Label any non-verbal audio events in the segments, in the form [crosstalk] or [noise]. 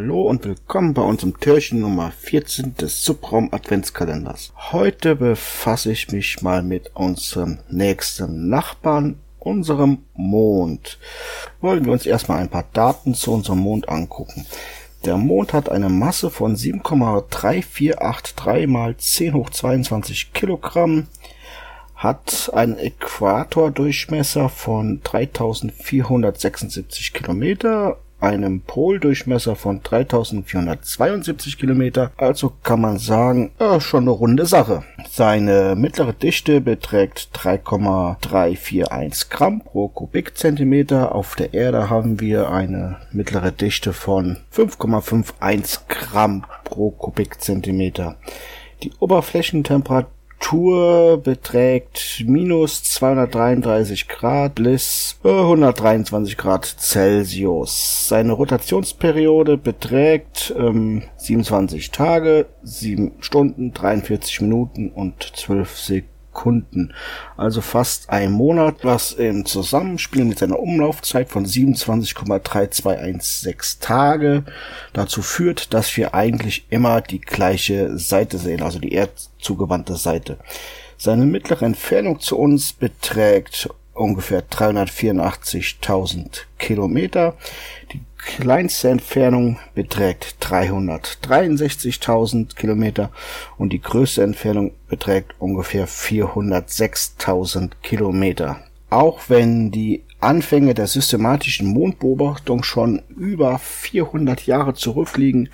Hallo und willkommen bei unserem Türchen Nummer 14 des Subraum Adventskalenders. Heute befasse ich mich mal mit unserem nächsten Nachbarn, unserem Mond. Wollen wir uns erstmal ein paar Daten zu unserem Mond angucken. Der Mond hat eine Masse von 7,3483 mal 10 hoch 22 Kilogramm, hat einen Äquatordurchmesser von 3476 Kilometer einem Poldurchmesser von 3472 Kilometer, also kann man sagen, ja, schon eine runde Sache. Seine mittlere Dichte beträgt 3,341 Gramm pro Kubikzentimeter. Auf der Erde haben wir eine mittlere Dichte von 5,51 Gramm pro Kubikzentimeter. Die Oberflächentemperatur Temperatur beträgt minus 233 Grad bis 123 Grad Celsius. Seine Rotationsperiode beträgt ähm, 27 Tage, 7 Stunden, 43 Minuten und 12 Sekunden. Sekunden, also fast ein Monat, was im Zusammenspiel mit seiner Umlaufzeit von 27,3216 Tage dazu führt, dass wir eigentlich immer die gleiche Seite sehen, also die erdzugewandte Seite. Seine mittlere Entfernung zu uns beträgt ungefähr 384.000 Kilometer. Die kleinste Entfernung beträgt 363.000 Kilometer und die größte Entfernung beträgt ungefähr 406.000 Kilometer. Auch wenn die Anfänge der systematischen Mondbeobachtung schon über 400 Jahre zurückliegen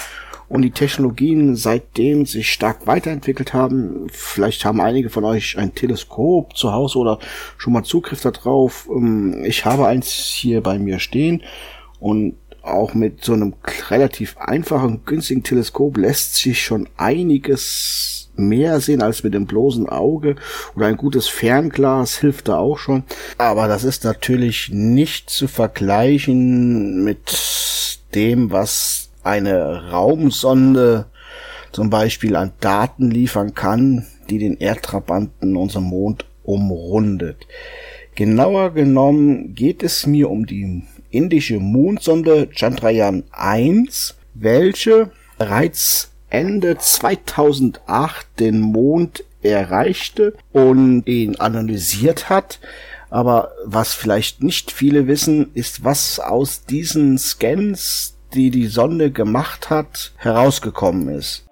und die Technologien seitdem sich stark weiterentwickelt haben. Vielleicht haben einige von euch ein Teleskop zu Hause oder schon mal Zugriff darauf. Ähm, ich habe eins hier bei mir stehen und auch mit so einem relativ einfachen, günstigen Teleskop lässt sich schon einiges mehr sehen als mit dem bloßen Auge oder ein gutes Fernglas hilft da auch schon. Aber das ist natürlich nicht zu vergleichen mit dem, was eine Raumsonde zum Beispiel an Daten liefern kann, die den Erdtrabanten unserem Mond umrundet. Genauer genommen geht es mir um die indische Mondsonde Chandrayaan 1, welche bereits Ende 2008 den Mond erreichte und ihn analysiert hat. Aber was vielleicht nicht viele wissen, ist, was aus diesen Scans, die die Sonde gemacht hat, herausgekommen ist.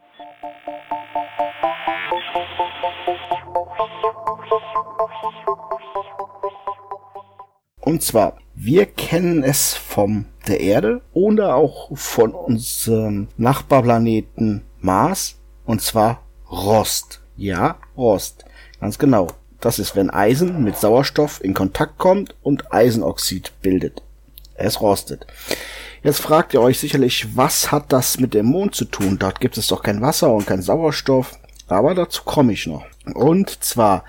Und zwar wir kennen es vom der Erde oder auch von unserem Nachbarplaneten Mars und zwar Rost. Ja, Rost. Ganz genau. Das ist, wenn Eisen mit Sauerstoff in Kontakt kommt und Eisenoxid bildet. Es rostet. Jetzt fragt ihr euch sicherlich, was hat das mit dem Mond zu tun? Dort gibt es doch kein Wasser und kein Sauerstoff. Aber dazu komme ich noch. Und zwar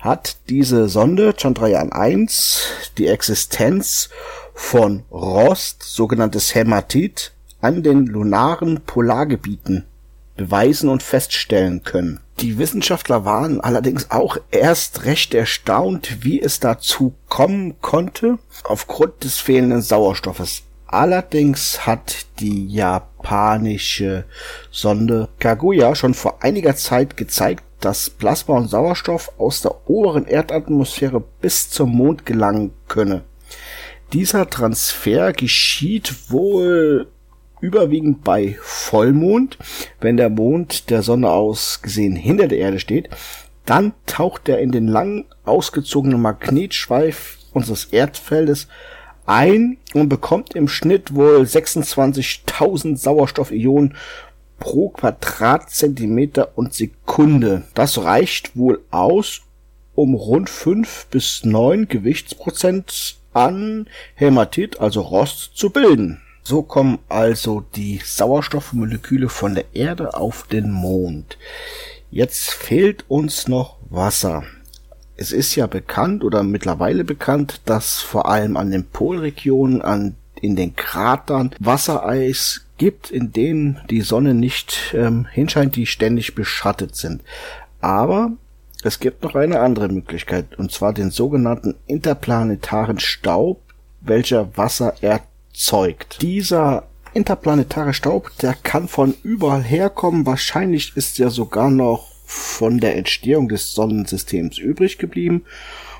hat diese Sonde Chandrayaan 1 die Existenz von Rost, sogenanntes Hämatit, an den lunaren Polargebieten beweisen und feststellen können. Die Wissenschaftler waren allerdings auch erst recht erstaunt, wie es dazu kommen konnte, aufgrund des fehlenden Sauerstoffes. Allerdings hat die japanische Sonde Kaguya schon vor einiger Zeit gezeigt, dass Plasma und Sauerstoff aus der oberen Erdatmosphäre bis zum Mond gelangen könne. Dieser Transfer geschieht wohl überwiegend bei Vollmond, wenn der Mond der Sonne aus gesehen hinter der Erde steht, dann taucht er in den lang ausgezogenen Magnetschweif unseres Erdfeldes ein und bekommt im Schnitt wohl 26.000 Sauerstoffionen pro Quadratzentimeter und Sekunde. Das reicht wohl aus, um rund 5 bis 9 Gewichtsprozent an Hämatit, also Rost, zu bilden. So kommen also die Sauerstoffmoleküle von der Erde auf den Mond. Jetzt fehlt uns noch Wasser. Es ist ja bekannt oder mittlerweile bekannt, dass vor allem an den Polregionen, an in den Kratern Wassereis gibt, in denen die Sonne nicht ähm, hinscheint, die ständig beschattet sind. Aber es gibt noch eine andere Möglichkeit, und zwar den sogenannten interplanetaren Staub, welcher Wasser erzeugt. Dieser interplanetare Staub, der kann von überall herkommen. Wahrscheinlich ist er sogar noch von der Entstehung des Sonnensystems übrig geblieben.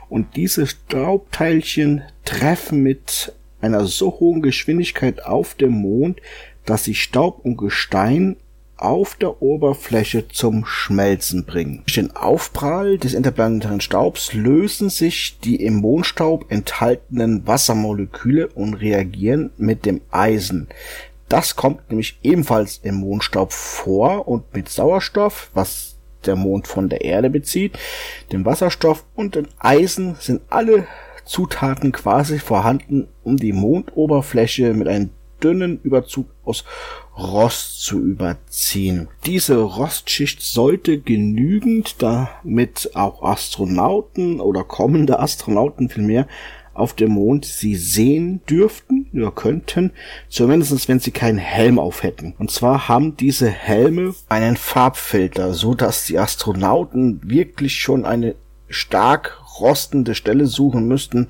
Und diese Staubteilchen treffen mit einer so hohen Geschwindigkeit auf dem Mond, dass sie Staub und Gestein auf der Oberfläche zum Schmelzen bringen. Durch den Aufprall des interplanetaren Staubs lösen sich die im Mondstaub enthaltenen Wassermoleküle und reagieren mit dem Eisen. Das kommt nämlich ebenfalls im Mondstaub vor und mit Sauerstoff, was der Mond von der Erde bezieht, dem Wasserstoff und dem Eisen sind alle Zutaten quasi vorhanden, um die Mondoberfläche mit einem dünnen Überzug aus Rost zu überziehen. Diese Rostschicht sollte genügend, damit auch Astronauten oder kommende Astronauten vielmehr auf dem Mond sie sehen dürften oder könnten, zumindest wenn sie keinen Helm auf hätten. Und zwar haben diese Helme einen Farbfilter, so dass die Astronauten wirklich schon eine stark rostende Stelle suchen müssten,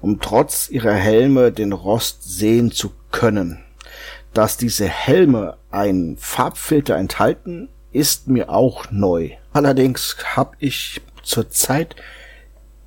um trotz ihrer Helme den Rost sehen zu können dass diese Helme einen Farbfilter enthalten, ist mir auch neu. Allerdings habe ich zurzeit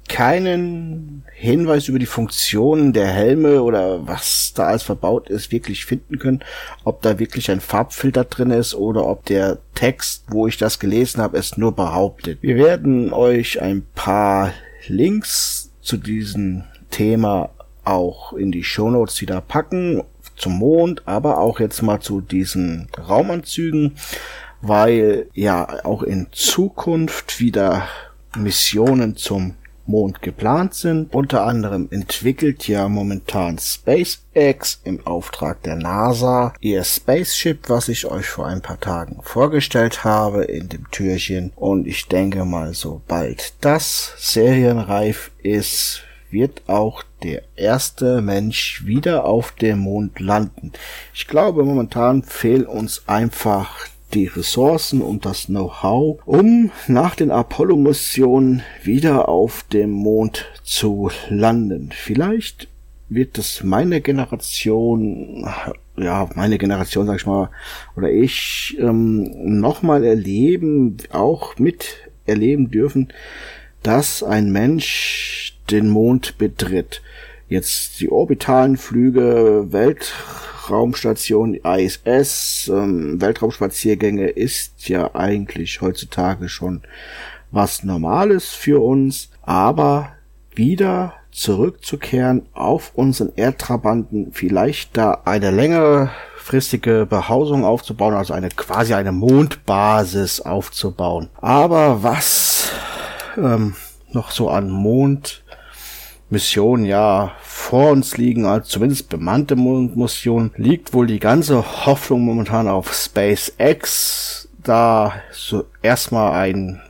keinen Hinweis über die Funktionen der Helme oder was da alles verbaut ist, wirklich finden können, ob da wirklich ein Farbfilter drin ist oder ob der Text, wo ich das gelesen habe, es nur behauptet. Wir werden euch ein paar Links zu diesem Thema auch in die Shownotes wieder packen zum Mond, aber auch jetzt mal zu diesen Raumanzügen, weil ja auch in Zukunft wieder Missionen zum Mond geplant sind. Unter anderem entwickelt ja momentan SpaceX im Auftrag der NASA ihr Spaceship, was ich euch vor ein paar Tagen vorgestellt habe in dem Türchen. Und ich denke mal, sobald das serienreif ist, wird auch der erste Mensch wieder auf dem Mond landen. Ich glaube, momentan fehlen uns einfach die Ressourcen und das Know-how, um nach den Apollo-Missionen wieder auf dem Mond zu landen. Vielleicht wird es meine Generation, ja, meine Generation, sag ich mal, oder ich ähm, nochmal erleben, auch mit erleben dürfen, dass ein Mensch den Mond betritt. Jetzt die orbitalen Flüge, Weltraumstation, ISS, ähm, Weltraumspaziergänge ist ja eigentlich heutzutage schon was Normales für uns, aber wieder zurückzukehren auf unseren Erdtrabanten, vielleicht da eine längere fristige Behausung aufzubauen, also eine quasi eine Mondbasis aufzubauen. Aber was ähm, noch so an Mond Missionen ja vor uns liegen, als zumindest bemannte Mondmissionen, liegt wohl die ganze Hoffnung momentan auf SpaceX, da so erstmal ein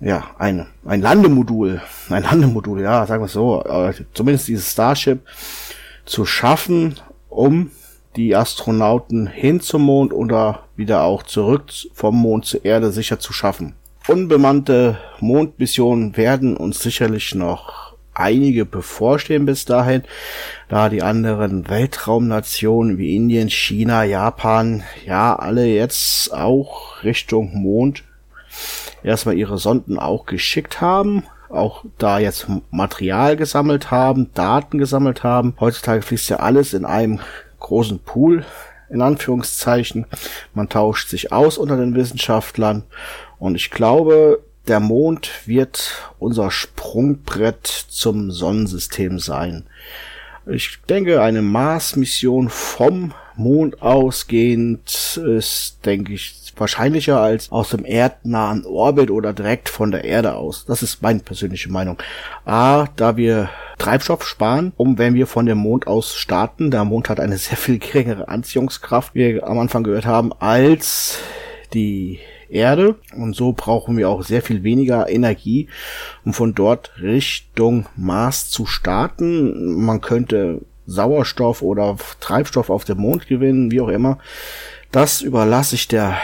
ja, ein, ein Landemodul, ein Landemodul, ja, sagen wir so, äh, zumindest dieses Starship zu schaffen, um die Astronauten hin zum Mond oder wieder auch zurück vom Mond zur Erde sicher zu schaffen. Unbemannte Mondmissionen werden uns sicherlich noch einige bevorstehen bis dahin, da die anderen Weltraumnationen wie Indien, China, Japan, ja, alle jetzt auch Richtung Mond erstmal ihre Sonden auch geschickt haben, auch da jetzt Material gesammelt haben, Daten gesammelt haben. Heutzutage fließt ja alles in einem großen Pool, in Anführungszeichen. Man tauscht sich aus unter den Wissenschaftlern und ich glaube, der Mond wird unser Sprungbrett zum Sonnensystem sein. Ich denke, eine Mars-Mission vom Mond ausgehend ist, denke ich, wahrscheinlicher als aus dem erdnahen Orbit oder direkt von der Erde aus. Das ist meine persönliche Meinung. A, da wir Treibstoff sparen, um wenn wir von dem Mond aus starten. Der Mond hat eine [laughs] sehr viel geringere Anziehungskraft, wie wir am Anfang gehört haben, als die Erde und so brauchen wir auch sehr viel weniger Energie, um von dort Richtung Mars zu starten. Man könnte Sauerstoff oder Treibstoff auf dem Mond gewinnen, wie auch immer. Das überlasse ich der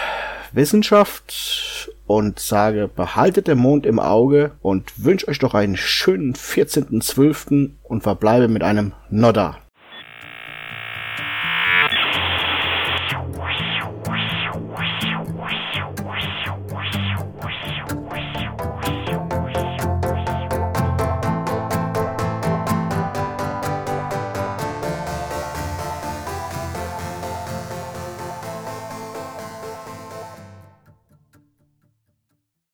Wissenschaft und sage, behaltet den Mond im Auge und wünsche euch doch einen schönen 14.12. und verbleibe mit einem Nodder.